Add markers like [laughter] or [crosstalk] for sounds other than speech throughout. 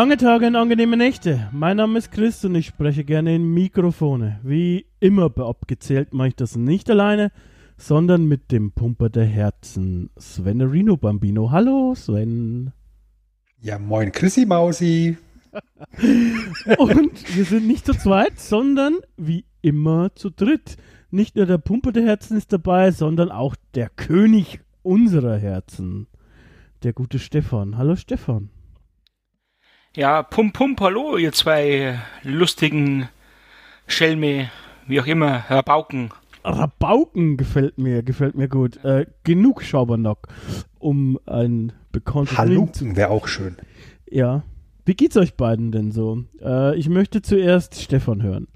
Lange Tage und angenehme Nächte. Mein Name ist Chris und ich spreche gerne in Mikrofone. Wie immer bei Abgezählt mache ich das nicht alleine, sondern mit dem Pumper der Herzen, Sven Rino Bambino. Hallo Sven. Ja, moin Chrissy Mausi. [laughs] und wir sind nicht zu zweit, sondern wie immer zu dritt. Nicht nur der Pumper der Herzen ist dabei, sondern auch der König unserer Herzen, der gute Stefan. Hallo Stefan. Ja, pum pum, hallo, ihr zwei lustigen Schelme, wie auch immer, Rabauken. Rabauken gefällt mir, gefällt mir gut. Äh, genug Schabernack, um ein bekanntes Halunken wäre auch schön. Ja. Wie geht's euch beiden denn so? Äh, ich möchte zuerst Stefan hören.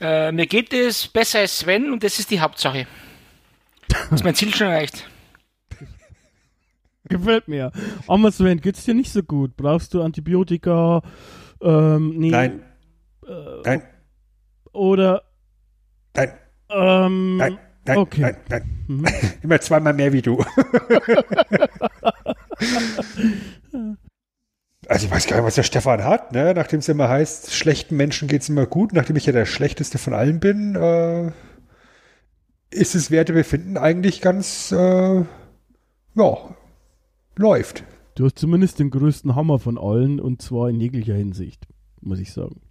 Äh, mir geht es besser als Sven und das ist die Hauptsache. ist mein Ziel schon erreicht. Gefällt mir. Sven, geht's dir nicht so gut? Brauchst du Antibiotika? Ähm, nee. Nein. Äh, Nein. Oder. Nein. Ähm, Nein. Nein. okay. Nein. Nein. Mhm. [laughs] Immer zweimal mehr wie du. [laughs] also ich weiß gar nicht, was der Stefan hat, ne? Nachdem es immer heißt, schlechten Menschen geht's immer gut, nachdem ich ja der schlechteste von allen bin, äh, ist das Wertebefinden eigentlich ganz, äh, ja, läuft. Du hast zumindest den größten Hammer von allen und zwar in jeglicher Hinsicht, muss ich sagen.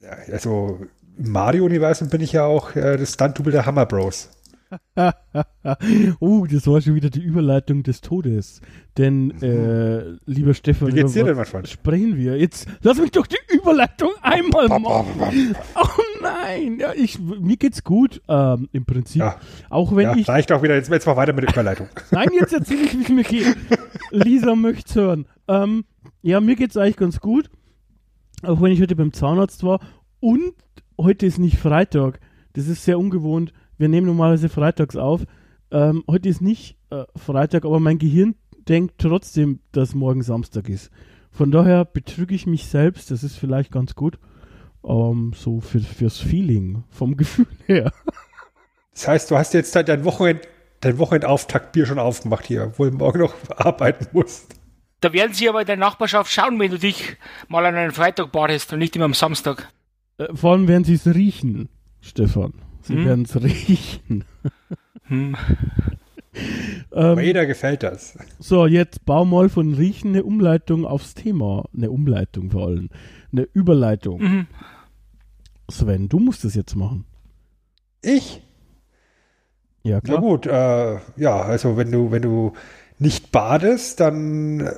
Ja, also im Mario-Universum bin ich ja auch äh, das Stunt-Double der Hammer Bros. oh, [laughs] das war schon wieder die Überleitung des Todes. Denn, äh, lieber Stefan, Wie geht's dir denn, mein Freund? sprechen wir? Jetzt lass mich doch die Überleitung einmal machen. Oh [laughs] nein, ja, ich, mir geht's gut, ähm, im Prinzip. Ja. Auch wenn Ja, ich reicht auch wieder. Jetzt, jetzt mal weiter mit der Überleitung. [laughs] Nein, jetzt erzähle ich, wie es mir geht. Lisa möcht's hören. Ähm, ja, mir geht's eigentlich ganz gut. Auch wenn ich heute beim Zahnarzt war. Und heute ist nicht Freitag. Das ist sehr ungewohnt. Wir nehmen normalerweise freitags auf. Ähm, heute ist nicht äh, Freitag, aber mein Gehirn denkt trotzdem, dass morgen Samstag ist. Von daher betrüge ich mich selbst. Das ist vielleicht ganz gut. Ähm, so für, fürs Feeling, vom [laughs] Gefühl her. Das heißt, du hast jetzt dein- dein Wochenend, dein Wochenendauftakt-Bier schon aufgemacht hier, obwohl du morgen noch [laughs] arbeiten musst. Da werden sie aber in der Nachbarschaft schauen, wenn du dich mal an einem Freitag badest und nicht immer am Samstag. Äh, vor allem werden sie es riechen, Stefan. Sie Hm? werden es [laughs] riechen. Hm. Ähm, jeder gefällt das. so, jetzt bau mal von Riechen eine Umleitung aufs Thema. Eine Umleitung vor allem. Eine Überleitung. Mhm. Sven, du musst es jetzt machen. Ich? Ja, Na klar. gut, äh, ja, also wenn du, wenn du nicht badest, dann äh,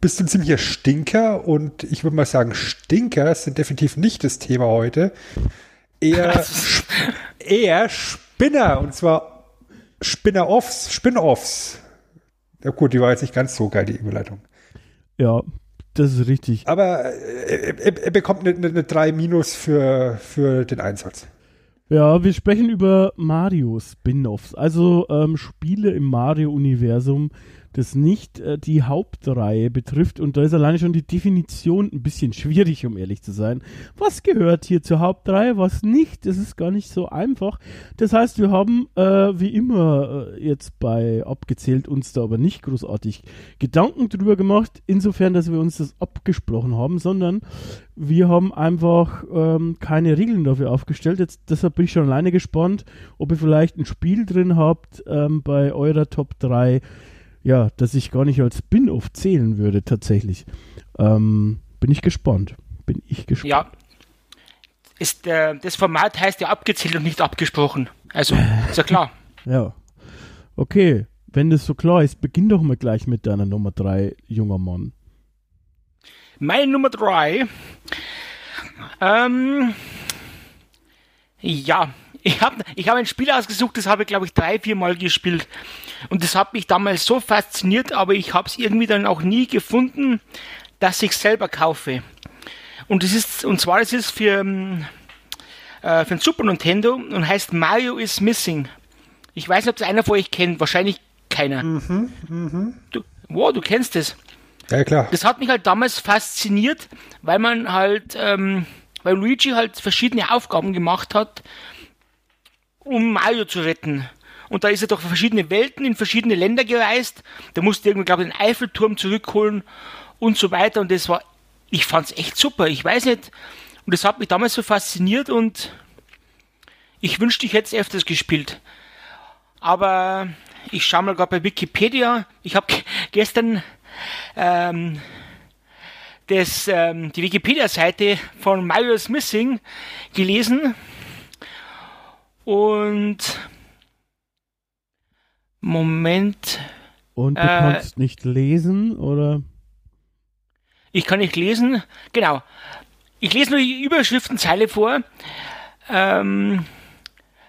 bist du ein ziemlicher Stinker und ich würde mal sagen, Stinker sind definitiv nicht das Thema heute. [laughs] Eher, eher Spinner und zwar Spinner-Offs, Spin-Offs. Ja gut, die war jetzt nicht ganz so geil, die Überleitung. Ja, das ist richtig. Aber äh, er, er bekommt eine, eine 3 Minus für, für den Einsatz. Ja, wir sprechen über Mario Spin-offs, also ähm, Spiele im Mario-Universum, das nicht äh, die Hauptreihe betrifft. Und da ist alleine schon die Definition ein bisschen schwierig, um ehrlich zu sein. Was gehört hier zur Hauptreihe, was nicht? Das ist gar nicht so einfach. Das heißt, wir haben äh, wie immer äh, jetzt bei abgezählt uns da aber nicht großartig Gedanken drüber gemacht, insofern, dass wir uns das abgesprochen haben, sondern wir haben einfach ähm, keine Regeln dafür aufgestellt. Jetzt, deshalb bin ich schon alleine gespannt, ob ihr vielleicht ein Spiel drin habt ähm, bei eurer Top 3, ja, das ich gar nicht als Spin-off zählen würde tatsächlich. Ähm, bin ich gespannt. Bin ich gespannt. Ja. Ist, äh, das Format heißt ja abgezählt und nicht abgesprochen. Also, ist ja klar. [laughs] Ja. Okay, wenn das so klar ist, beginn doch mal gleich mit deiner Nummer 3, junger Mann. Meine Nummer drei. Ähm, ja, Ich habe ich hab ein Spiel ausgesucht, das habe ich, glaube ich, drei, vier Mal gespielt. Und das hat mich damals so fasziniert, aber ich habe es irgendwie dann auch nie gefunden, dass ich selber kaufe. Und das ist, und zwar ist es für, ähm, äh, für ein Super Nintendo und heißt Mario is Missing. Ich weiß nicht, ob das einer von euch kennt. Wahrscheinlich keiner. Mhm, mh. Du, wow, du kennst es. Ja, klar. Das hat mich halt damals fasziniert, weil man halt, ähm, weil Luigi halt verschiedene Aufgaben gemacht hat, um Mario zu retten. Und da ist er durch verschiedene Welten in verschiedene Länder gereist. Da musste irgendwie, glaube ich, den Eiffelturm zurückholen und so weiter. Und das war, ich fand's echt super. Ich weiß nicht. Und das hat mich damals so fasziniert und ich wünschte, ich hätte es öfters gespielt. Aber ich schaue mal gerade bei Wikipedia. Ich habe gestern ähm, das, ähm, die Wikipedia-Seite von Mario's Missing gelesen und Moment. Und du äh, kannst nicht lesen, oder? Ich kann nicht lesen, genau. Ich lese nur die Überschriftenzeile vor. Ähm,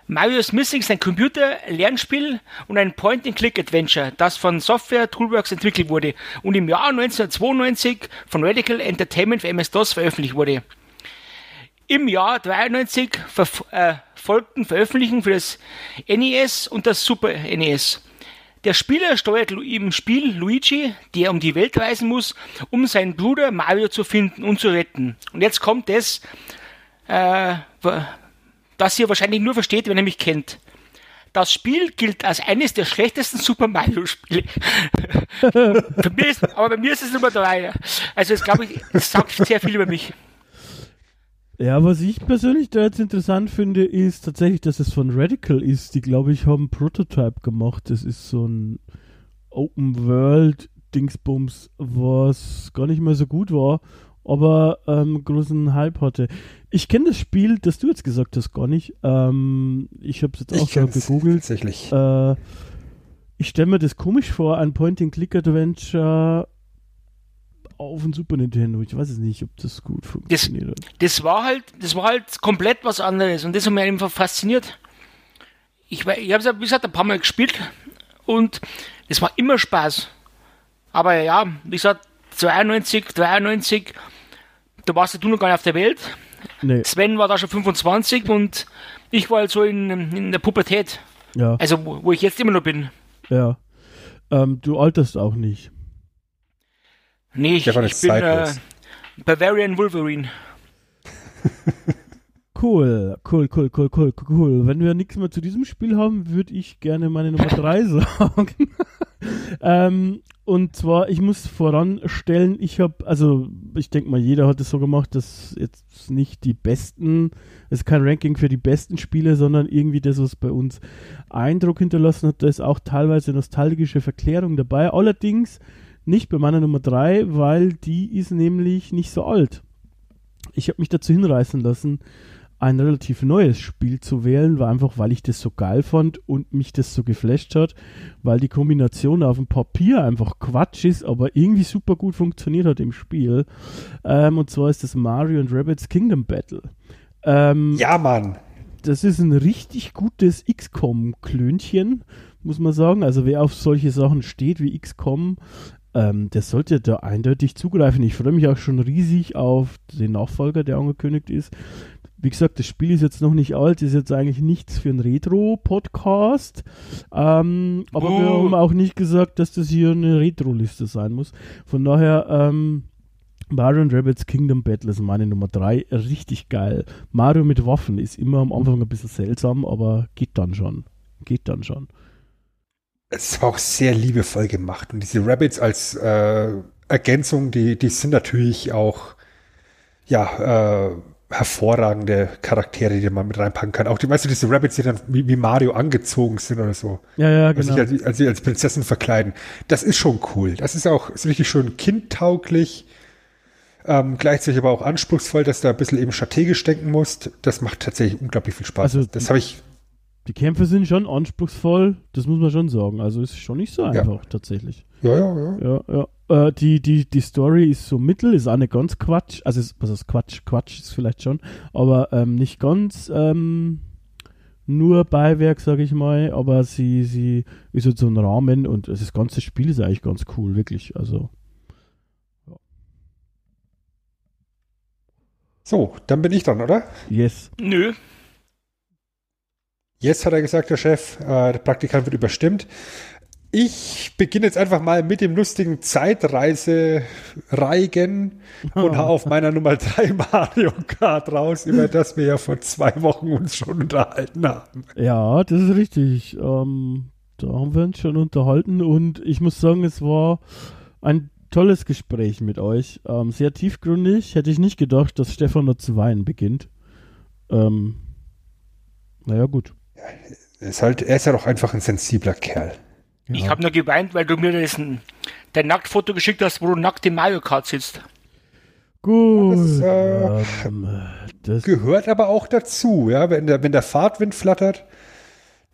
Mario's Missing ist ein Computer-Lernspiel und ein Point-and-Click-Adventure, das von Software Toolworks entwickelt wurde und im Jahr 1992 von Radical Entertainment für MS-DOS veröffentlicht wurde. Im Jahr 93 ver äh, folgten Veröffentlichungen für das NES und das Super NES. Der Spieler steuert im Spiel Luigi, der um die Welt reisen muss, um seinen Bruder Mario zu finden und zu retten. Und jetzt kommt es, äh, das ihr wahrscheinlich nur versteht, wenn ihr mich kennt. Das Spiel gilt als eines der schlechtesten Super Mario Spiele. [laughs] aber bei mir ist es Nummer drei. Also, es glaube ich, es sagt sehr viel über mich. Ja, was ich persönlich da jetzt interessant finde, ist tatsächlich, dass es von Radical ist. Die, glaube ich, haben Prototype gemacht. Das ist so ein Open World Dingsbums, was gar nicht mehr so gut war aber ähm, großen Hype hatte. Ich kenne das Spiel, das du jetzt gesagt hast, gar nicht. Ähm, ich habe es jetzt auch gerade gegoogelt. Tatsächlich. Äh, ich stelle mir das komisch vor, ein Point-and-Click-Adventure auf dem Super Nintendo. Ich weiß es nicht, ob das gut funktioniert das, Das war halt, das war halt komplett was anderes und das hat mich einfach fasziniert. Ich, ich habe es ja, wie gesagt, ein paar Mal gespielt und es war immer Spaß. Aber ja, wie gesagt, 92, 93 da warst du noch gar nicht auf der Welt. Nee. Sven war da schon 25 und ich war halt so in, in der Pubertät. Ja. Also, wo, wo ich jetzt immer noch bin. Ja. Ähm, du alterst auch nicht. Nee, ich, ich bin äh, Bavarian Wolverine. [laughs] Cool, cool, cool, cool, cool, cool. Wenn wir nichts mehr zu diesem Spiel haben, würde ich gerne meine Nummer 3 [laughs] sagen. [laughs] ähm, und zwar, ich muss voranstellen, ich habe, also ich denke mal, jeder hat es so gemacht, dass jetzt nicht die besten, es ist kein Ranking für die besten Spiele, sondern irgendwie das, was bei uns Eindruck hinterlassen hat, da ist auch teilweise nostalgische Verklärung dabei. Allerdings nicht bei meiner Nummer 3, weil die ist nämlich nicht so alt. Ich habe mich dazu hinreißen lassen, ein relativ neues Spiel zu wählen, war einfach, weil ich das so geil fand und mich das so geflasht hat, weil die Kombination auf dem Papier einfach Quatsch ist, aber irgendwie super gut funktioniert hat im Spiel. Ähm, und zwar ist das Mario and Rabbits Kingdom Battle. Ähm, ja, Mann. Das ist ein richtig gutes XCOM-Klönchen, muss man sagen. Also wer auf solche Sachen steht wie XCOM, ähm, der sollte da eindeutig zugreifen. Ich freue mich auch schon riesig auf den Nachfolger, der angekündigt ist. Wie gesagt, das Spiel ist jetzt noch nicht alt, ist jetzt eigentlich nichts für einen Retro-Podcast. Ähm, aber oh. wir haben auch nicht gesagt, dass das hier eine Retro-Liste sein muss. Von daher, ähm, Mario und Rabbits Kingdom Battle ist meine Nummer 3. Richtig geil. Mario mit Waffen ist immer am Anfang ein bisschen seltsam, aber geht dann schon. Geht dann schon. Es war auch sehr liebevoll gemacht. Und diese Rabbits als äh, Ergänzung, die, die sind natürlich auch, ja, äh, hervorragende Charaktere, die man mit reinpacken kann. Auch die, weißt du, diese Rabbits, die dann wie, wie Mario angezogen sind oder so. Ja, ja, genau. Sich als, als, als Prinzessin verkleiden. Das ist schon cool. Das ist auch ist richtig schön kindtauglich. Ähm, gleichzeitig aber auch anspruchsvoll, dass du ein bisschen eben strategisch denken musst. Das macht tatsächlich unglaublich viel Spaß. Also, das habe ich. Die Kämpfe sind schon anspruchsvoll, das muss man schon sagen. Also ist schon nicht so einfach, ja. tatsächlich. Ja, ja, ja. Ja, ja. Äh, die, die, die Story ist so mittel, ist auch nicht ganz Quatsch. Also, ist, was ist Quatsch? Quatsch ist vielleicht schon, aber ähm, nicht ganz ähm, nur Beiwerk, sage ich mal, aber sie, sie ist halt so ein Rahmen und das ganze Spiel ist eigentlich ganz cool, wirklich. Also. So, dann bin ich dran, oder? Yes. Nö. Jetzt hat er gesagt, der Chef, äh, der Praktikant wird überstimmt. Ich beginne jetzt einfach mal mit dem lustigen Zeitreise-Reigen und hau auf meiner Nummer 3 [laughs] Mario Kart raus, über das wir ja vor zwei Wochen uns schon unterhalten haben. Ja, das ist richtig. Ähm, da haben wir uns schon unterhalten und ich muss sagen, es war ein tolles Gespräch mit euch. Ähm, sehr tiefgründig. Hätte ich nicht gedacht, dass Stefan da zu weinen beginnt. Ähm, naja, gut. Er ist, halt, er ist ja doch einfach ein sensibler Kerl. Ja. Ich habe nur geweint, weil du mir das, dein Nacktfoto geschickt hast, wo du nackt im Mario Kart sitzt. Gut. Das, äh, ähm, das, Gehört aber auch dazu, ja. Wenn der, wenn der Fahrtwind flattert,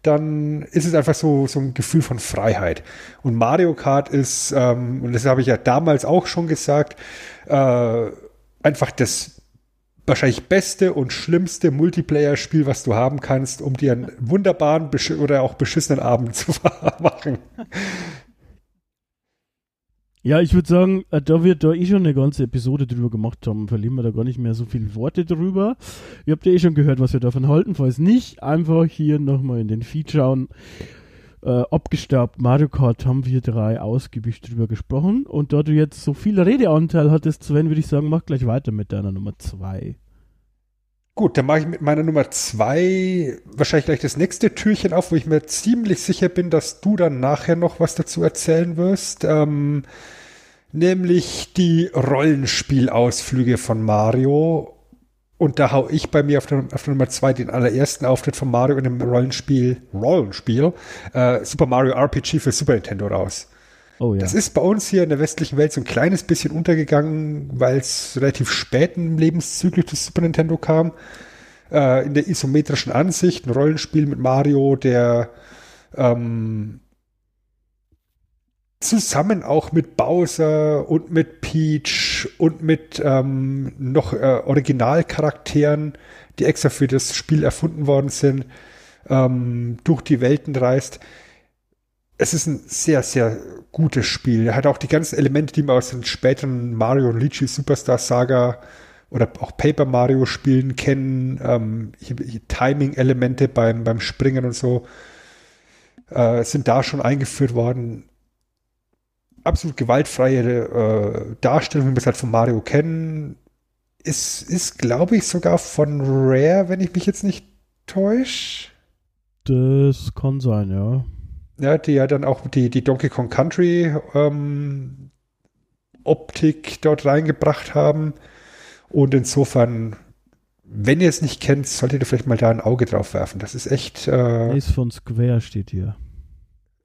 dann ist es einfach so, so ein Gefühl von Freiheit. Und Mario Kart ist, ähm, und das habe ich ja damals auch schon gesagt, äh, einfach das wahrscheinlich beste und schlimmste Multiplayer-Spiel, was du haben kannst, um dir einen wunderbaren oder auch beschissenen Abend [laughs] zu machen. ja, ich würde sagen, äh, da wir da eh schon eine ganze Episode drüber gemacht haben, verlieren wir da gar nicht mehr so viele Worte drüber. Ihr habt ja eh schon gehört, was wir davon halten. Falls nicht, einfach hier nochmal in den Feed schauen. Äh, abgestaubt Mario Kart haben wir drei ausgiebig drüber gesprochen. Und da du jetzt so viel Redeanteil hattest, Sven, würde ich sagen, mach gleich weiter mit deiner Nummer zwei. Gut, dann mache ich mit meiner Nummer zwei wahrscheinlich gleich das nächste Türchen auf, wo ich mir ziemlich sicher bin, dass du dann nachher noch was dazu erzählen wirst. Ähm, nämlich die Rollenspielausflüge von Mario. Und da hau ich bei mir auf der, auf der Nummer zwei den allerersten Auftritt von Mario in dem Rollenspiel, Rollenspiel, äh, Super Mario RPG für Super Nintendo raus. Oh ja. Das ist bei uns hier in der westlichen Welt so ein kleines bisschen untergegangen, weil es relativ spät im Lebenszyklus des Super Nintendo kam. Äh, in der isometrischen Ansicht, ein Rollenspiel mit Mario, der ähm, zusammen auch mit Bowser und mit Peach und mit ähm, noch äh, Originalcharakteren, die extra für das Spiel erfunden worden sind, ähm, durch die Welten reist es ist ein sehr, sehr gutes Spiel. Er hat auch die ganzen Elemente, die man aus den späteren Mario und Luigi Superstar Saga oder auch Paper Mario Spielen kennen, ähm, Timing-Elemente beim, beim Springen und so, äh, sind da schon eingeführt worden. Absolut gewaltfreie äh, Darstellung, wie wir es halt von Mario kennen. Ist, ist glaube ich, sogar von Rare, wenn ich mich jetzt nicht täusche. Das kann sein, ja ja, die ja dann auch die, die Donkey Kong Country ähm, Optik dort reingebracht haben. Und insofern, wenn ihr es nicht kennt, solltet ihr vielleicht mal da ein Auge drauf werfen. Das ist echt. Äh, ist von Square steht hier.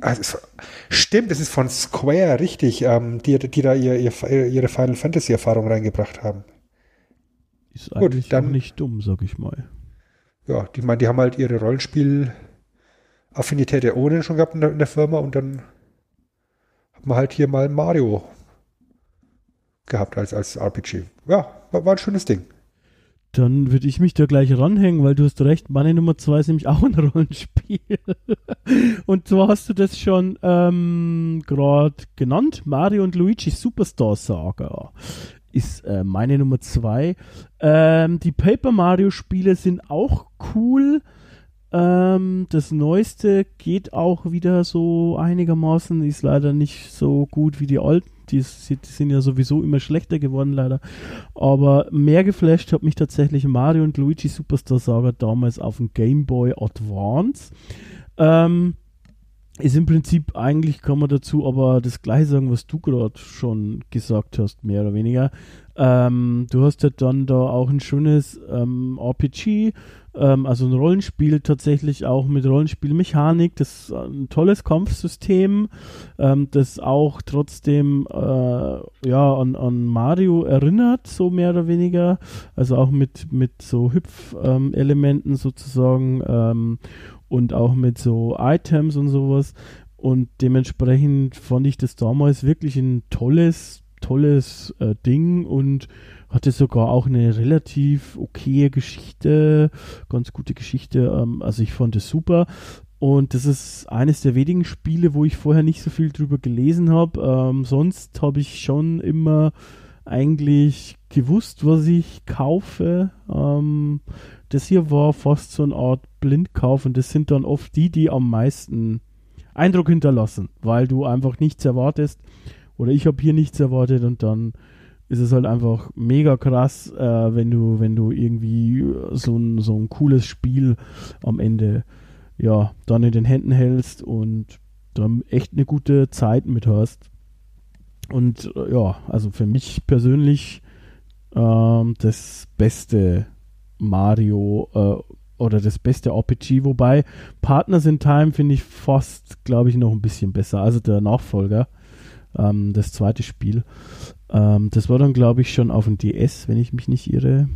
Also, stimmt, es ist von Square, richtig, ähm, die, die da ihr, ihr, ihre Final Fantasy Erfahrung reingebracht haben. Ist eigentlich Gut, dann, nicht dumm, sag ich mal. Ja, die, mein, die haben halt ihre Rollenspiel- Affinität ja ohnehin schon gehabt in der, in der Firma und dann hat man halt hier mal Mario gehabt als, als RPG. Ja, war, war ein schönes Ding. Dann würde ich mich da gleich ranhängen, weil du hast recht, meine Nummer zwei ist nämlich [laughs] auch ein Rollenspiel. und zwar hast du das schon ähm, gerade genannt, Mario und Luigi Superstar Saga ist äh, meine Nummer zwei. Ähm, die Paper Mario Spiele sind auch cool. Ähm, das neueste geht auch wieder so einigermaßen, ist leider nicht so gut wie die alten. Die, die sind ja sowieso immer schlechter geworden, leider. Aber mehr geflasht hat mich tatsächlich Mario und Luigi Superstar Saga damals auf dem Game Boy Advance. Ähm, ist im Prinzip eigentlich, kann man dazu aber das gleiche sagen, was du gerade schon gesagt hast, mehr oder weniger. Ähm, du hast ja dann da auch ein schönes ähm, RPG, ähm, also ein Rollenspiel tatsächlich auch mit Rollenspielmechanik, das ist ein tolles Kampfsystem, ähm, das auch trotzdem äh, ja an, an Mario erinnert, so mehr oder weniger, also auch mit, mit so Hüpfelementen sozusagen ähm, und auch mit so Items und sowas. Und dementsprechend fand ich das damals wirklich ein tolles tolles äh, Ding und hatte sogar auch eine relativ okaye Geschichte, ganz gute Geschichte. Ähm, also ich fand es super. Und das ist eines der wenigen Spiele, wo ich vorher nicht so viel drüber gelesen habe. Ähm, sonst habe ich schon immer eigentlich gewusst, was ich kaufe. Ähm, das hier war fast so eine Art Blindkauf und das sind dann oft die, die am meisten Eindruck hinterlassen, weil du einfach nichts erwartest oder ich habe hier nichts erwartet und dann ist es halt einfach mega krass, äh, wenn du, wenn du irgendwie so ein, so ein cooles Spiel am Ende ja dann in den Händen hältst und dann echt eine gute Zeit mit hast. Und äh, ja, also für mich persönlich ähm, das beste Mario äh, oder das beste RPG, wobei Partners in Time finde ich fast, glaube ich, noch ein bisschen besser. Also der Nachfolger, ähm, das zweite Spiel. Ähm, das war dann, glaube ich, schon auf dem DS, wenn ich mich nicht irre.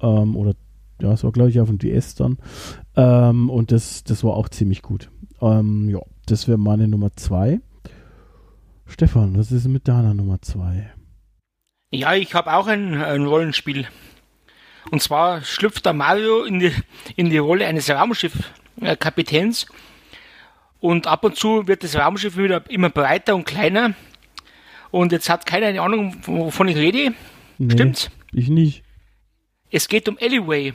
Ähm, oder ja, es war, glaube ich, auf dem DS dann. Ähm, und das, das war auch ziemlich gut. Ähm, ja, das wäre meine Nummer zwei. Stefan, was ist mit deiner Nummer zwei? Ja, ich habe auch ein, ein, Rollenspiel. Und zwar schlüpft der Mario in die, in die Rolle eines Raumschiffkapitäns. Und ab und zu wird das Raumschiff wieder immer breiter und kleiner. Und jetzt hat keiner eine Ahnung, wovon ich rede. Nee, Stimmt's? Ich nicht. Es geht um Alleyway.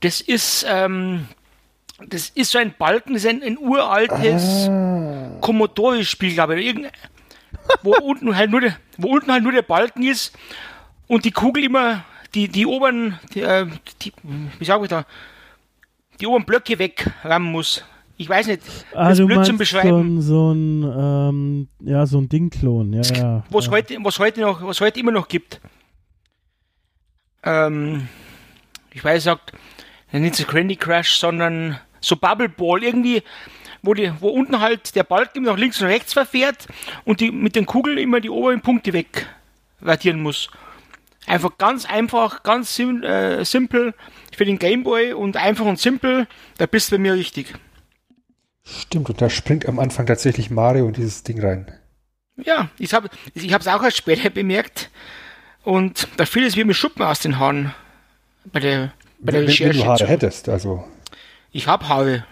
Das ist, ähm, das ist so ein Balken, das ist ein, ein uraltes ah. Commodore-Spiel, glaube ich. Irgend, wo [laughs] unten halt nur der, wo unten halt nur der Balken ist und die Kugel immer die, die oberen, die, äh, die, wie sag ich da, die oberen Blöcke wegrammen muss. Ich weiß nicht, ah, das blöd zum Beschreiben. So ein, so ein ähm, ja, so ein Dingklon, ja, ja. Was, ja. Heute, was heute noch, was heute immer noch gibt. Ähm, ich weiß, sagt, nicht so Candy Crash, sondern so Bubble Ball, irgendwie, wo, die, wo unten halt der Balken immer nach links und rechts verfährt und die mit den Kugeln immer die oberen Punkte wegradieren muss. Einfach ganz einfach, ganz sim äh, simpel für den Gameboy und einfach und simpel, da bist du bei mir richtig. Stimmt, und da springt am Anfang tatsächlich Mario in dieses Ding rein. Ja, ich habe ich es auch erst später [laughs] bemerkt und da fiel es wie mit Schuppen aus den Haaren bei der, bei der wenn, Recherche. Wenn du Haare hättest, also. Ich habe Haare,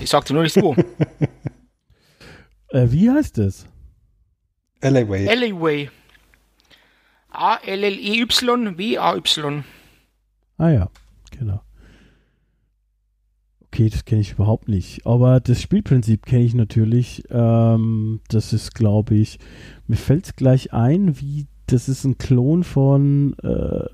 ich sagte nur nicht wo. [laughs] äh, wie heißt es? Alleyway. Alleyway. A-L-L-E-Y-W-A-Y. Ah ja, genau. Okay, das kenne ich überhaupt nicht. Aber das Spielprinzip kenne ich natürlich. Ähm, das ist, glaube ich, mir fällt es gleich ein, wie das ist ein Klon von äh,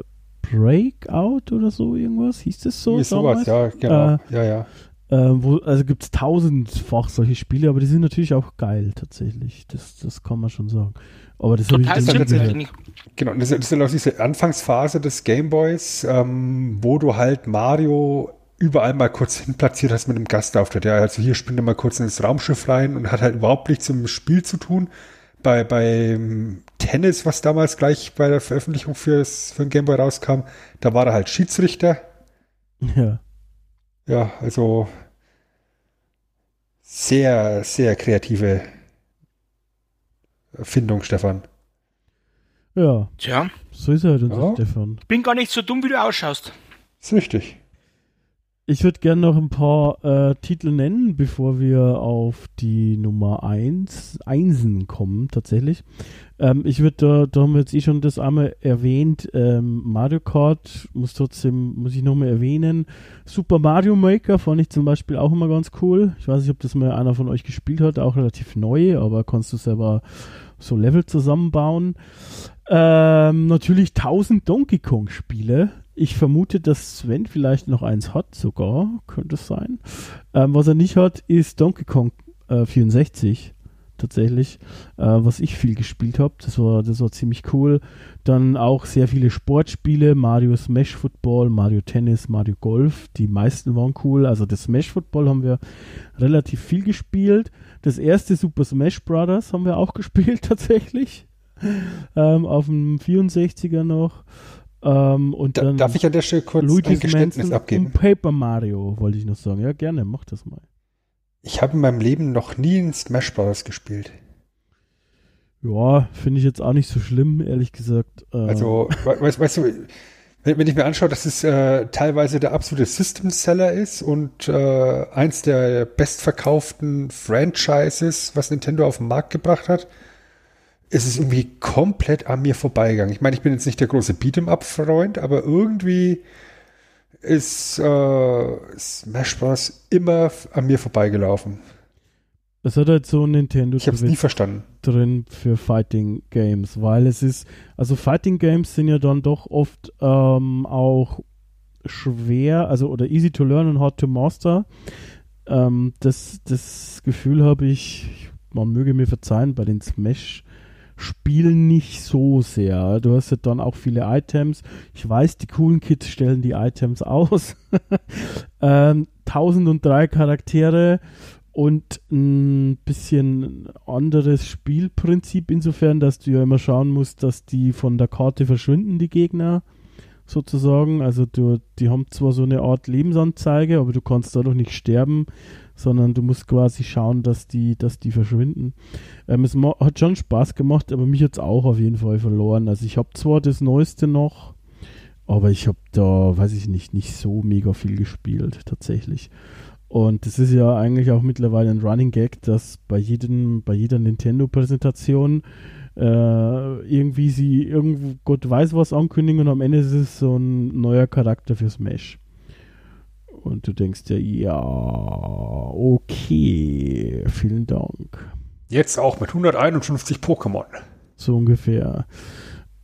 Breakout oder so irgendwas. Hieß das so? Ist sowas, ja, genau. Äh, ja, ja. Äh, wo, also gibt es tausendfach solche Spiele, aber die sind natürlich auch geil tatsächlich. Das, das kann man schon sagen. Aber das habe ich das nicht. Genau, das ist ja auch diese Anfangsphase des Gameboys, ähm, wo du halt Mario überall mal kurz hin platziert hast mit einem Gastauftritt. Ja, also hier springt er mal kurz ins Raumschiff rein und hat halt überhaupt nichts zum Spiel zu tun. Bei, bei Tennis, was damals gleich bei der Veröffentlichung fürs, für den Gameboy rauskam, da war er halt Schiedsrichter. Ja. Ja, also sehr, sehr kreative Erfindung, Stefan. Ja. Tja. So ist er halt unser ja. Stefan. Bin gar nicht so dumm, wie du ausschaust. Ist richtig. Ich würde gerne noch ein paar äh, Titel nennen, bevor wir auf die Nummer 1, Einsen kommen, tatsächlich. Ähm, ich würde, da, da haben wir jetzt eh schon das einmal erwähnt, ähm, Mario Kart, muss trotzdem, muss ich nochmal erwähnen. Super Mario Maker fand ich zum Beispiel auch immer ganz cool. Ich weiß nicht, ob das mal einer von euch gespielt hat, auch relativ neu, aber kannst du selber so Level zusammenbauen. Ähm, natürlich 1000 Donkey Kong Spiele ich vermute, dass Sven vielleicht noch eins hat, sogar, könnte es sein. Ähm, was er nicht hat, ist Donkey Kong äh, 64 tatsächlich, äh, was ich viel gespielt habe. Das war, das war ziemlich cool. Dann auch sehr viele Sportspiele, Mario Smash Football, Mario Tennis, Mario Golf. Die meisten waren cool. Also das Smash Football haben wir relativ viel gespielt. Das erste Super Smash Brothers haben wir auch [laughs] gespielt tatsächlich. Ähm, auf dem 64er noch. Ähm, und da, dann darf ich an der Stelle kurz Luigi's ein Geständnis Manson abgeben? Paper Mario wollte ich noch sagen. Ja, gerne, mach das mal. Ich habe in meinem Leben noch nie in Smash Bros. gespielt. Ja, finde ich jetzt auch nicht so schlimm, ehrlich gesagt. Äh, also, weißt, weißt du, wenn, wenn, ich mir anschaue, dass es äh, teilweise der absolute System-Seller ist und äh, eins der bestverkauften Franchises, was Nintendo auf den Markt gebracht hat, ist es irgendwie komplett an mir vorbeigegangen. Ich meine, ich bin jetzt nicht der große Beat'em-up-Freund, aber irgendwie ist äh, Smash Bros. immer an mir vorbeigelaufen. Es hat halt so ein Nintendo ich hab's nie verstanden. drin für Fighting Games, weil es ist, also Fighting Games sind ja dann doch oft ähm, auch schwer, also oder easy to learn und hard to master. Ähm, das, das Gefühl habe ich, man möge mir verzeihen, bei den Smash Spielen nicht so sehr. Du hast ja dann auch viele Items. Ich weiß, die coolen Kids stellen die Items aus. [laughs] ähm, 1003 Charaktere und ein bisschen anderes Spielprinzip insofern, dass du ja immer schauen musst, dass die von der Karte verschwinden, die Gegner sozusagen. Also du, die haben zwar so eine Art Lebensanzeige, aber du kannst dadurch nicht sterben, sondern du musst quasi schauen, dass die, dass die verschwinden. Ähm, es hat schon Spaß gemacht, aber mich hat es auch auf jeden Fall verloren. Also ich habe zwar das Neueste noch, aber ich habe da, weiß ich nicht, nicht so mega viel gespielt tatsächlich. Und das ist ja eigentlich auch mittlerweile ein Running Gag, dass bei jedem, bei jeder Nintendo-Präsentation äh, irgendwie sie irgendwo Gott weiß was ankündigen und am Ende ist es so ein neuer Charakter für Smash. Und du denkst ja, ja, okay, vielen Dank. Jetzt auch mit 151 Pokémon. So ungefähr.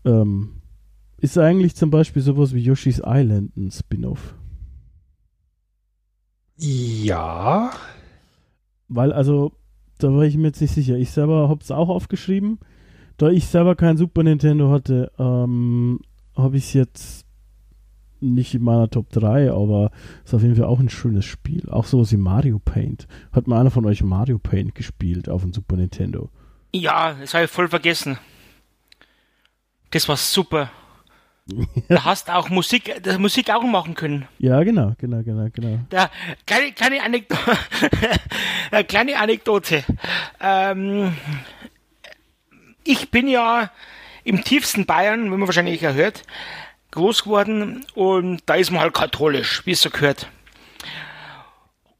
Ähm, ist eigentlich zum Beispiel sowas wie Yoshi's Island ein Spin-off? Ja. Weil, also, da war ich mir jetzt nicht sicher. Ich selber habe es auch aufgeschrieben. Da ich selber kein Super Nintendo hatte, ähm, habe ich es jetzt nicht in meiner Top 3, aber ist auf jeden Fall auch ein schönes Spiel. Auch sowas wie Mario Paint. Hat mal einer von euch Mario Paint gespielt auf dem Super Nintendo? Ja, das habe ich voll vergessen. Das war super. [laughs] da hast auch Musik, das Musik auch machen können. Ja, genau, genau, genau, genau. Da, kleine, kleine, Anekdo [laughs] kleine Anekdote. Ähm, ich bin ja im tiefsten Bayern, wenn man wahrscheinlich ja hört, groß geworden und da ist man halt katholisch, wie es so gehört.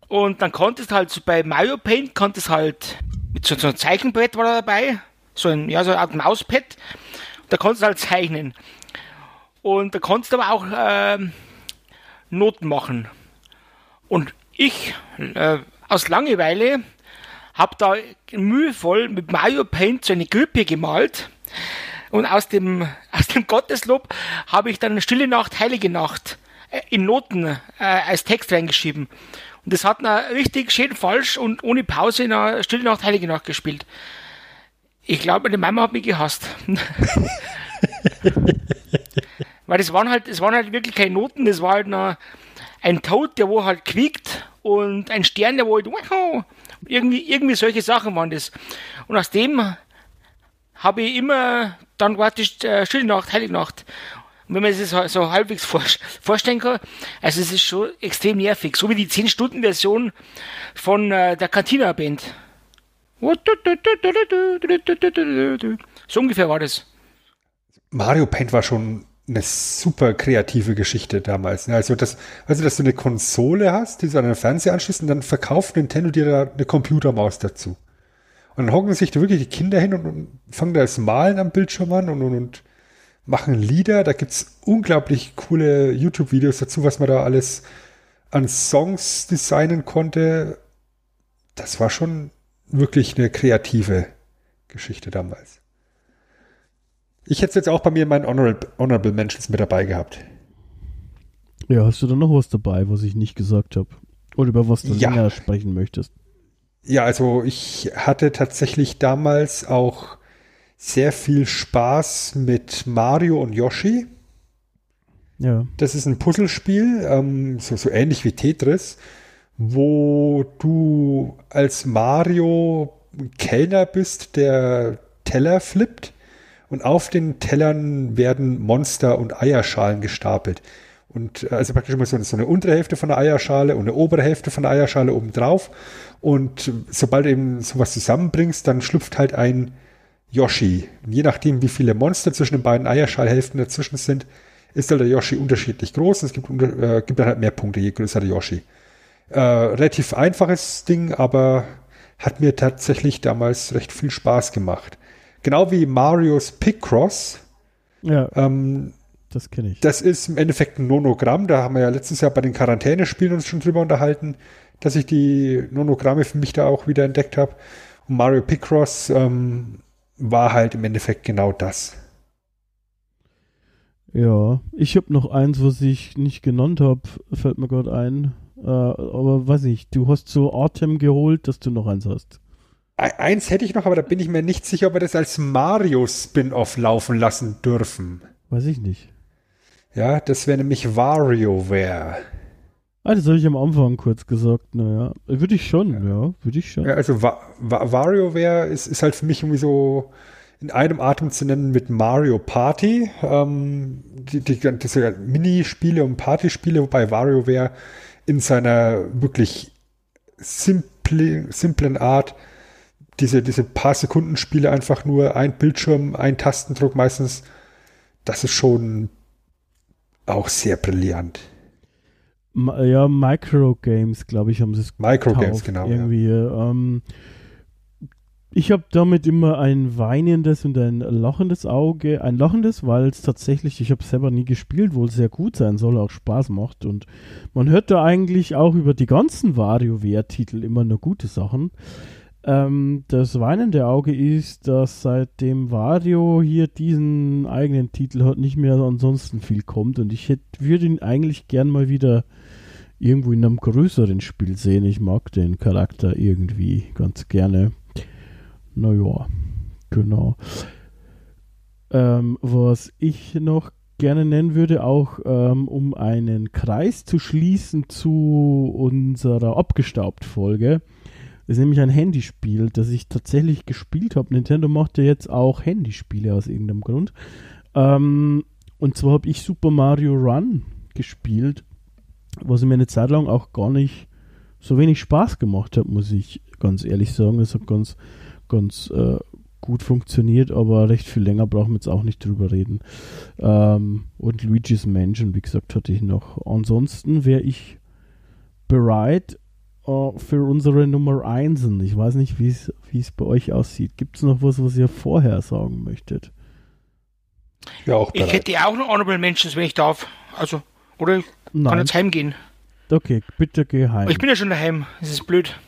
Und dann konntest halt bei Mario Paint, konntest halt mit so, so einem Zeichenbrett war da dabei, so ein, ja, so eine Art Mauspad, da konntest du halt zeichnen. Und da konntest aber auch äh, Noten machen. Und ich, äh, aus Langeweile, habe da mühevoll mit Mario Paint so eine Grüppe gemalt. Und aus dem, [laughs] aus dem Gotteslob habe ich dann Stille Nacht, Heilige Nacht äh, in Noten äh, als Text reingeschrieben. Und das hat dann richtig schön falsch und ohne Pause in einer Stille Nacht, Heilige Nacht gespielt. Ich glaube, meine Mama hat mich gehasst. [laughs] Weil das waren halt, waren halt wirklich keine Noten, das war halt ein Tod, der wo halt quiekt und ein Stern, der wo halt wow, irgendwie, irgendwie solche Sachen waren das. Und aus dem habe ich immer dann praktisch äh, Stille Nacht, Heilige Nacht. Und wenn man sich das so halbwegs vorstellen kann, also es ist schon extrem nervig, so wie die 10-Stunden-Version von äh, der Cantina-Band. So ungefähr war das. Mario Paint war schon eine super kreative Geschichte damals. Ne? Also, das, also, dass du eine Konsole hast, die du an den Fernseher anschließt und dann verkauft Nintendo dir da eine Computermaus dazu. Und dann hocken sich da wirklich die Kinder hin und, und fangen da das Malen am Bildschirm an und, und, und machen Lieder. Da gibt's unglaublich coole YouTube-Videos dazu, was man da alles an Songs designen konnte. Das war schon wirklich eine kreative Geschichte damals. Ich hätte es jetzt auch bei mir in meinen Honorable, Honorable Mentions mit dabei gehabt. Ja, hast du da noch was dabei, was ich nicht gesagt habe? Oder über was du ja. länger sprechen möchtest? Ja, also ich hatte tatsächlich damals auch sehr viel Spaß mit Mario und Yoshi. Ja. Das ist ein Puzzlespiel, ähm, so, so ähnlich wie Tetris, wo du als Mario Kellner bist, der Teller flippt und auf den Tellern werden Monster und Eierschalen gestapelt. Und äh, also praktisch immer so, so eine untere Hälfte von der Eierschale und eine obere Hälfte von der Eierschale oben drauf. Und sobald du eben sowas zusammenbringst, dann schlüpft halt ein Yoshi. Und je nachdem, wie viele Monster zwischen den beiden Eierschallhälften dazwischen sind, ist halt der Yoshi unterschiedlich groß. Es gibt, äh, gibt dann halt mehr Punkte, je größer der Yoshi. Äh, relativ einfaches Ding, aber hat mir tatsächlich damals recht viel Spaß gemacht. Genau wie Marios Picross. Ja, Ähm, das kenne ich. das ist im Endeffekt ein Nonogramm. Da haben wir ja letztes Jahr bei den Quarantänespielen uns schon drüber unterhalten, dass ich die Nonogramme für mich da auch wieder entdeckt habe. Und Mario Picross ähm, war halt im Endeffekt genau das. Ja, ich habe noch eins, was ich nicht genannt habe, fällt mir gerade ein. Äh, aber weiß nicht, du hast so Artem geholt, dass du noch eins hast. Eins hätte ich noch, aber da bin ich mir nicht sicher, ob wir das als Mario-Spin-Off laufen lassen dürfen. Weiß ich nicht. Ja, das wäre nämlich WarioWare. Ah, das habe ich am Anfang kurz gesagt. Naja, würde ich schon, ja, würde ich schon. Ja, also Wa Wa WarioWare ist, ist halt für mich irgendwie so in einem Atem zu nennen mit Mario Party. Ähm, die, die, diese Minispiele und Partyspiele, wobei WarioWare in seiner wirklich simple, simplen Art diese, diese paar Sekunden Spiele einfach nur ein Bildschirm, ein Tastendruck meistens, das ist schon auch sehr brillant. Ja, Microgames, glaube ich, haben sie es Microgames, genau. Ja. Irgendwie. Ähm, ich habe damit immer ein weinendes und ein lachendes Auge. Ein lachendes, weil es tatsächlich, ich habe selber nie gespielt, wohl sehr gut sein soll, auch Spaß macht. Und man hört da eigentlich auch über die ganzen WarioWare-Titel immer nur gute Sachen. Ähm, das weinende Auge ist, dass seitdem Wario hier diesen eigenen Titel hat, nicht mehr ansonsten viel kommt. Und ich hätte, würde ihn eigentlich gern mal wieder irgendwo in einem größeren Spiel sehen. Ich mag den Charakter irgendwie ganz gerne. Naja, genau. Ähm, was ich noch gerne nennen würde, auch ähm, um einen Kreis zu schließen zu unserer Abgestaubt-Folge, ist nämlich ein Handyspiel, das ich tatsächlich gespielt habe. Nintendo macht ja jetzt auch Handyspiele aus irgendeinem Grund. Ähm, und zwar habe ich Super Mario Run gespielt, was mir eine Zeit lang auch gar nicht so wenig Spaß gemacht hat, muss ich ganz ehrlich sagen. Das hat ganz, ganz äh, gut funktioniert, aber recht viel länger brauchen wir jetzt auch nicht drüber reden. Ähm, und Luigi's Mansion, wie gesagt, hatte ich noch. Ansonsten wäre ich bereit äh, für unsere Nummer 1. Ich weiß nicht, wie es wie es bei euch aussieht. Gibt es noch was, was ihr vorher sagen möchtet? Ja, auch Ich bereit. hätte auch noch Honorable Mentions, wenn ich darf. Also, oder ich kann Nein. jetzt heimgehen. Okay, bitte geh heim. Ich bin ja schon daheim. Das ist blöd.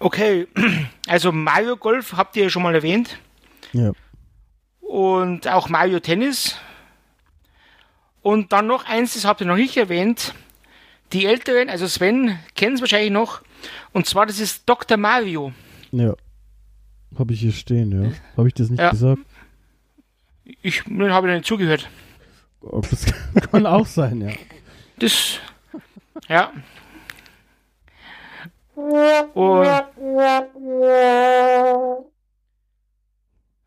Okay, [clears throat] also Mario Golf habt ihr ja schon mal erwähnt. ja. Und auch Mario Tennis. Und dann noch eins, das habt ihr noch nicht erwähnt. Die Älteren, also Sven, kennen es wahrscheinlich noch. Und zwar, das ist Dr. Mario. Ja. Habe ich hier stehen, ja. Habe ich das nicht Ja. gesagt? Ich habe nicht zugehört. Das [laughs] kann auch sein, ja. Das, ja. Und,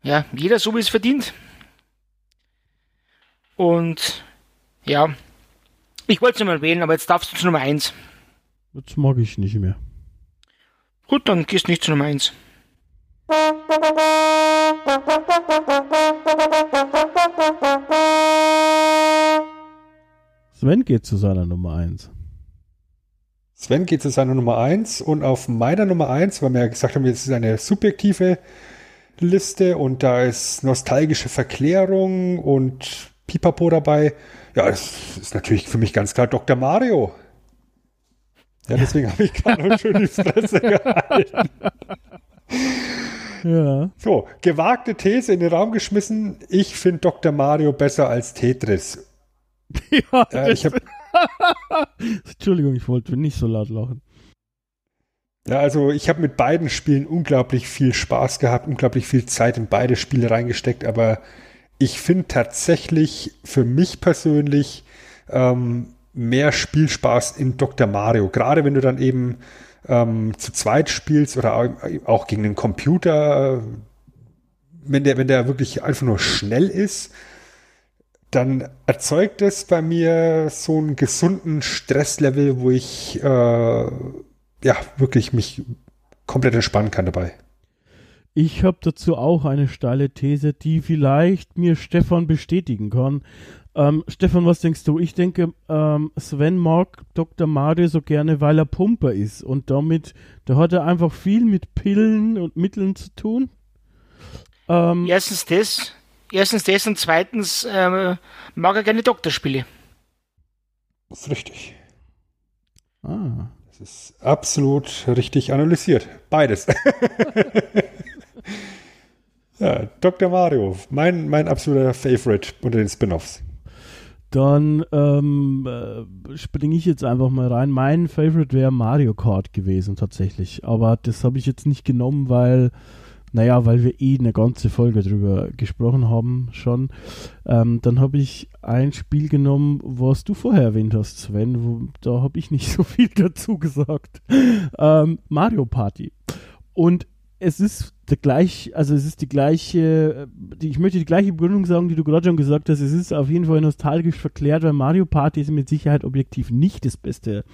ja, jeder so wie es verdient. Und, ja, ich wollte es mal wählen, aber jetzt darfst du zu Nummer 1. Jetzt mag ich nicht mehr. Gut, dann gehst du nicht zu Nummer 1. Sven geht zu seiner Nummer 1. Sven geht zu seiner Nummer 1 und auf meiner Nummer 1, weil wir ja gesagt haben, jetzt ist eine subjektive Liste und da ist nostalgische Verklärung und Pipapo dabei. Ja, das ist natürlich für mich ganz klar Dr. Mario. Ja, deswegen habe ich gerade noch schön die Fresse gehalten. Ja. So, gewagte These in den Raum geschmissen. Ich finde Dr. Mario besser als Tetris. ja Ja, ich hab, [laughs] Entschuldigung, ich wollte nicht so laut lachen. Ja, also ich habe mit beiden Spielen unglaublich viel Spaß gehabt, unglaublich viel Zeit in beide Spiele reingesteckt, aber ich finde tatsächlich für mich persönlich ähm, mehr Spielspaß in Dr. Mario. Gerade wenn du dann eben ähm, zu zweit spielst oder au- auch gegen den Computer, äh, wenn der, wenn der wirklich einfach nur schnell ist, dann erzeugt es bei mir so einen gesunden Stresslevel, wo ich äh, ja wirklich mich komplett entspannen kann dabei. Ich habe dazu auch eine steile These, die vielleicht mir Stefan bestätigen kann. Ähm, Stefan, was denkst du? Ich denke, ähm, Sven mag Dr. Mario so gerne, weil er Pumper ist und damit, da hat er einfach viel mit Pillen und Mitteln zu tun. Ähm, erstens das, erstens das und zweitens äh, mag er gerne Doktorspiele. Das ist richtig. Ah. Das ist absolut richtig analysiert. Beides. [laughs] ja, Dr. Mario, mein, mein absoluter Favorite unter den Spin-offs. Dann ähm, äh, springe ich jetzt einfach mal rein. Mein Favorite wäre Mario Kart gewesen tatsächlich. Aber das habe ich jetzt nicht genommen, weil naja, weil wir eh eine ganze Folge drüber gesprochen haben schon. Ähm, dann habe ich ein Spiel genommen, was du vorher erwähnt hast, Sven. Wo, da habe ich nicht [laughs] so viel dazu gesagt. Ähm, Mario Party. Und es ist der gleich, also es ist die gleiche, die, ich möchte die gleiche Begründung sagen, die du gerade schon gesagt hast. Es ist auf jeden Fall nostalgisch verklärt, weil Mario Party ist mit Sicherheit objektiv nicht das beste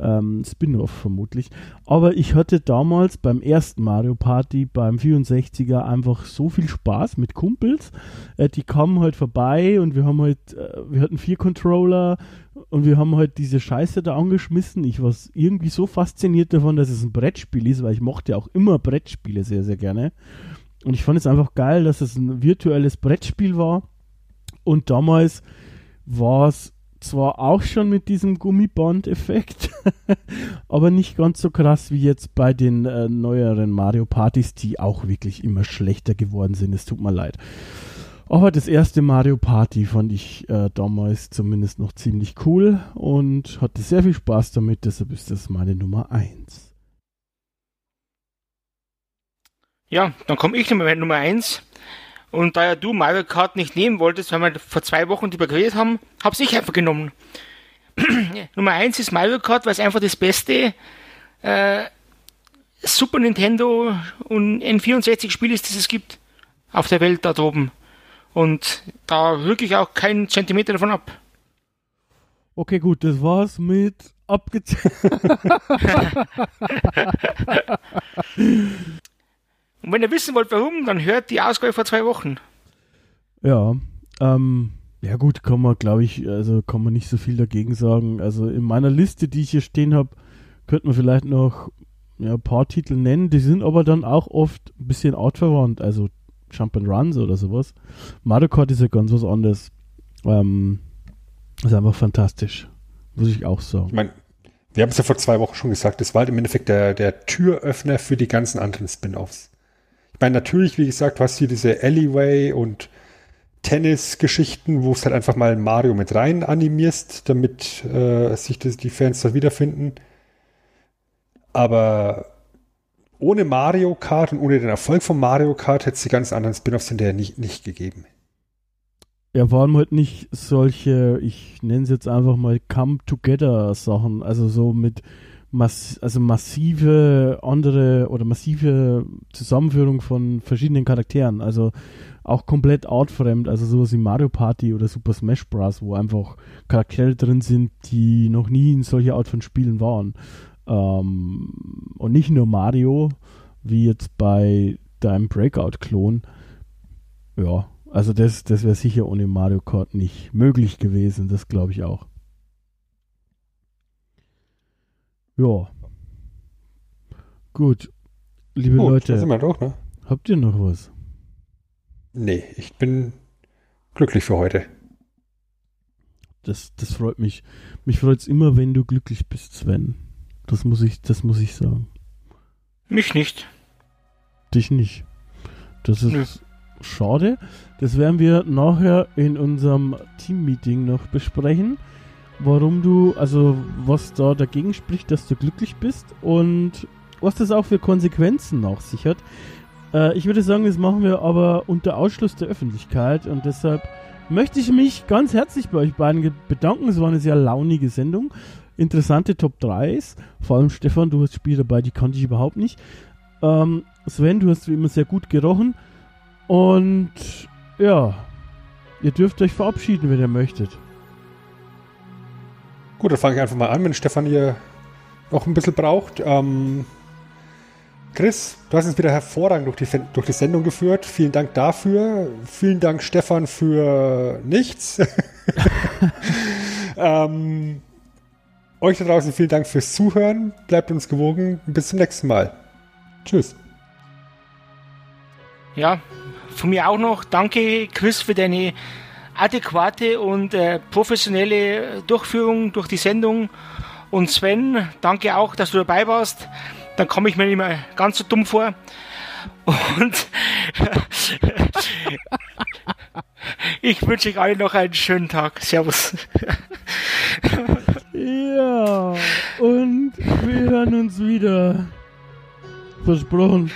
ähm, Spin-off vermutlich. Aber ich hatte damals beim ersten Mario Party beim 64er einfach so viel Spaß mit Kumpels. Äh, die kamen halt vorbei und wir haben halt, äh, wir hatten vier Controller und wir haben halt diese Scheiße da angeschmissen. Ich war irgendwie so fasziniert davon, dass es ein Brettspiel ist, weil ich mochte auch immer Brettspiele sehr, sehr gerne. Und ich fand es einfach geil, dass es ein virtuelles Brettspiel war. Und damals war es zwar auch schon mit diesem Gummiband-Effekt, [laughs] aber nicht ganz so krass wie jetzt bei den äh, neueren Mario Partys, die auch wirklich immer schlechter geworden sind. Es tut mir leid. Aber das erste Mario Party fand ich äh, damals zumindest noch ziemlich cool und hatte sehr viel Spaß damit, deshalb ist das meine Nummer 1. Ja, dann komme ich mit Nummer 1. Und da ja du Mario Kart nicht nehmen wolltest, weil wir vor zwei Wochen darüber geredet haben, hab's ich einfach genommen. [clears throat] Nummer eins ist Mario Kart, weil es einfach das beste äh, Super Nintendo und N64-Spiel ist, das es gibt auf der Welt da droben. Und da wirklich auch keinen Zentimeter davon ab. Okay, gut, das war's mit abgezählt. [laughs] [laughs] [laughs] Und wenn ihr wissen wollt, warum, dann hört die Ausgabe vor zwei Wochen. Ja, ähm, ja gut, kann man, glaube ich, also kann man nicht so viel dagegen sagen. Also in meiner Liste, die ich hier stehen habe, könnte man vielleicht noch ja, ein paar Titel nennen, die sind aber dann auch oft ein bisschen artverwandt, also Jump and Runs oder sowas. Mario Kart ist ja ganz was anderes. Ähm, ist einfach fantastisch, muss ich auch sagen. Ich meine, wir haben es ja vor zwei Wochen schon gesagt, das war halt im Endeffekt der, der Türöffner für die ganzen anderen Spin-offs. Meine, natürlich, wie gesagt, du hast hier diese Alleyway und Tennis-Geschichten, wo es halt einfach mal Mario mit rein animierst, damit äh, sich das, die Fans da wiederfinden. Aber ohne Mario Kart und ohne den Erfolg von Mario Kart hätte es die ganz anderen Spin-offs hinterher nicht, nicht gegeben. Ja, waren halt nicht solche, ich nenne es jetzt einfach mal Come-Together-Sachen, also so mit mass also massive andere oder massive Zusammenführung von verschiedenen Charakteren. Also auch komplett artfremd, also sowas wie Mario Party oder Super Smash Bros., wo einfach Charaktere drin sind, die noch nie in solcher Art von Spielen waren. Ähm, und nicht nur Mario, wie jetzt bei deinem Breakout-Klon. Ja, also das, das wäre sicher ohne Mario Kart nicht möglich gewesen, das glaube ich auch. Ja. Gut. Liebe Gut, Leute. Sind wir doch, ne? Habt ihr noch was? Nee, ich bin glücklich für heute. Das, das freut mich. Mich freut es immer, wenn du glücklich bist, Sven. Das muss ich, das muss ich sagen. Mich nicht. Dich nicht. Das ist Nö. schade. Das werden wir nachher in unserem Team-Meeting noch besprechen warum du, also was da dagegen spricht, dass du glücklich bist und was das auch für Konsequenzen nach sich hat. Äh, ich würde sagen, das machen wir aber unter Ausschluss der Öffentlichkeit und deshalb möchte ich mich ganz herzlich bei euch beiden bedanken. Es war eine sehr launige Sendung. Interessante Top 3s. Vor allem Stefan, du hast Spiele dabei, die kannte ich überhaupt nicht. Ähm, Sven, du hast wie immer sehr gut gerochen. Und ja, ihr dürft euch verabschieden, wenn ihr möchtet. Gut, dann fange ich einfach mal an, wenn Stefan hier noch ein bisschen braucht. Ähm, Chris, du hast uns wieder hervorragend durch die, durch die Sendung geführt. Vielen Dank dafür. Vielen Dank, Stefan, für nichts. [laughs] ähm, euch da draußen vielen Dank fürs Zuhören. Bleibt uns gewogen. Bis zum nächsten Mal. Tschüss. Ja, von mir auch noch danke, Chris, für deine adäquate und äh, professionelle Durchführung durch die Sendung. Und Sven, danke auch, dass du dabei warst. Dann komme ich mir nicht mehr ganz so dumm vor. Und [laughs] ich wünsche euch allen noch einen schönen Tag. Servus. ja, und wir hören uns wieder. Versprochen.